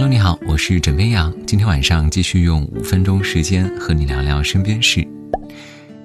Hello，你好，我是枕边羊。今天晚上继续用五分钟时间和你聊聊身边事。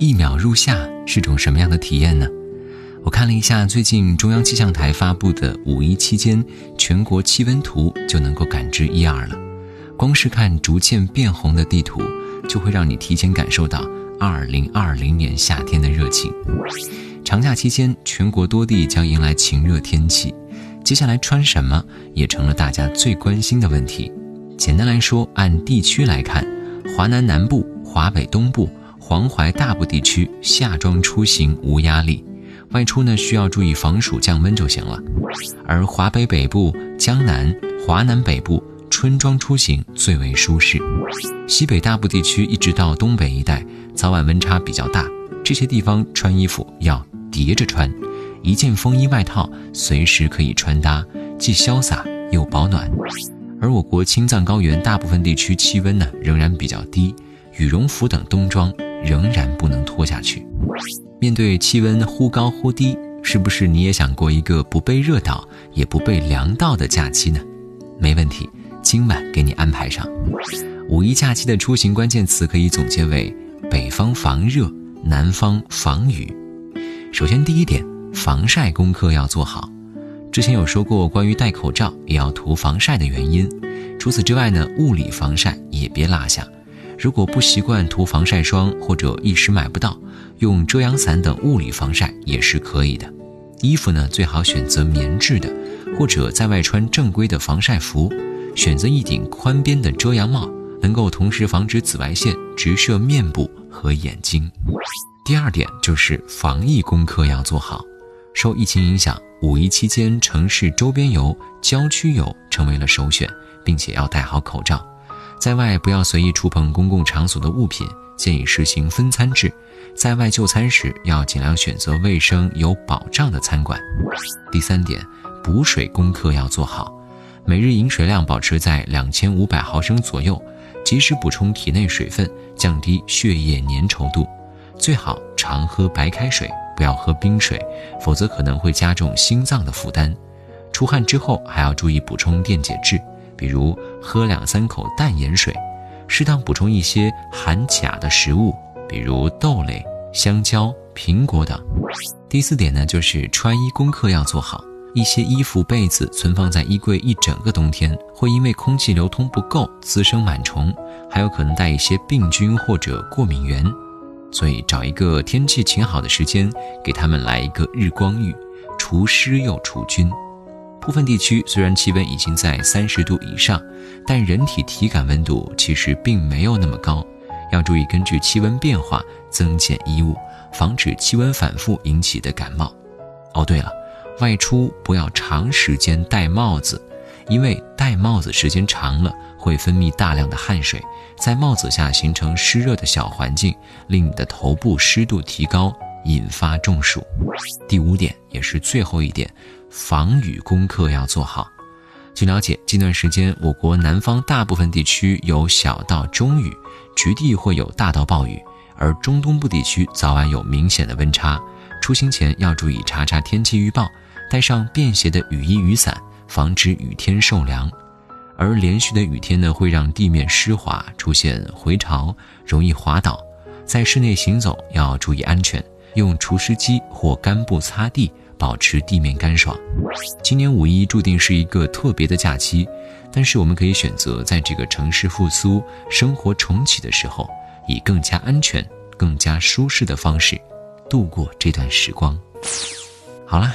一秒入夏是种什么样的体验呢？我看了一下最近中央气象台发布的五一期间全国气温图，就能够感知一二了。光是看逐渐变红的地图，就会让你提前感受到二零二零年夏天的热情。长假期间，全国多地将迎来晴热天气。接下来穿什么也成了大家最关心的问题。简单来说，按地区来看，华南南部、华北东部、黄淮大部地区夏装出行无压力，外出呢需要注意防暑降温就行了。而华北北部、江南、华南北部春装出行最为舒适。西北大部地区一直到东北一带，早晚温差比较大，这些地方穿衣服要叠着穿。一件风衣外套随时可以穿搭，既潇洒又保暖。而我国青藏高原大部分地区气温呢仍然比较低，羽绒服等冬装仍然不能脱下去。面对气温忽高忽低，是不是你也想过一个不被热到也不被凉到的假期呢？没问题，今晚给你安排上。五一假期的出行关键词可以总结为：北方防热，南方防雨。首先第一点。防晒功课要做好，之前有说过关于戴口罩也要涂防晒的原因。除此之外呢，物理防晒也别落下。如果不习惯涂防晒霜或者一时买不到，用遮阳伞等物理防晒也是可以的。衣服呢，最好选择棉质的，或者在外穿正规的防晒服。选择一顶宽边的遮阳帽，能够同时防止紫外线直射面部和眼睛。第二点就是防疫功课要做好。受疫情影响，五一期间城市周边游、郊区游成为了首选，并且要戴好口罩。在外不要随意触碰公共场所的物品，建议实行分餐制。在外就餐时要尽量选择卫生有保障的餐馆。第三点，补水功课要做好，每日饮水量保持在两千五百毫升左右，及时补充体内水分，降低血液粘稠度。最好常喝白开水。不要喝冰水，否则可能会加重心脏的负担。出汗之后还要注意补充电解质，比如喝两三口淡盐水，适当补充一些含钾的食物，比如豆类、香蕉、苹果等。第四点呢，就是穿衣功课要做好。一些衣服、被子存放在衣柜一整个冬天，会因为空气流通不够滋生螨虫，还有可能带一些病菌或者过敏源。所以找一个天气晴好的时间，给他们来一个日光浴，除湿又除菌。部分地区虽然气温已经在三十度以上，但人体体感温度其实并没有那么高，要注意根据气温变化增减衣物，防止气温反复引起的感冒。哦，对了，外出不要长时间戴帽子。因为戴帽子时间长了，会分泌大量的汗水，在帽子下形成湿热的小环境，令你的头部湿度提高，引发中暑。第五点也是最后一点，防雨功课要做好。据了解，近段时间我国南方大部分地区有小到中雨，局地会有大到暴雨，而中东部地区早晚有明显的温差。出行前要注意查查天气预报，带上便携的雨衣雨伞。防止雨天受凉，而连续的雨天呢，会让地面湿滑，出现回潮，容易滑倒。在室内行走要注意安全，用除湿机或干布擦地，保持地面干爽。今年五一注定是一个特别的假期，但是我们可以选择在这个城市复苏、生活重启的时候，以更加安全、更加舒适的方式度过这段时光。好了。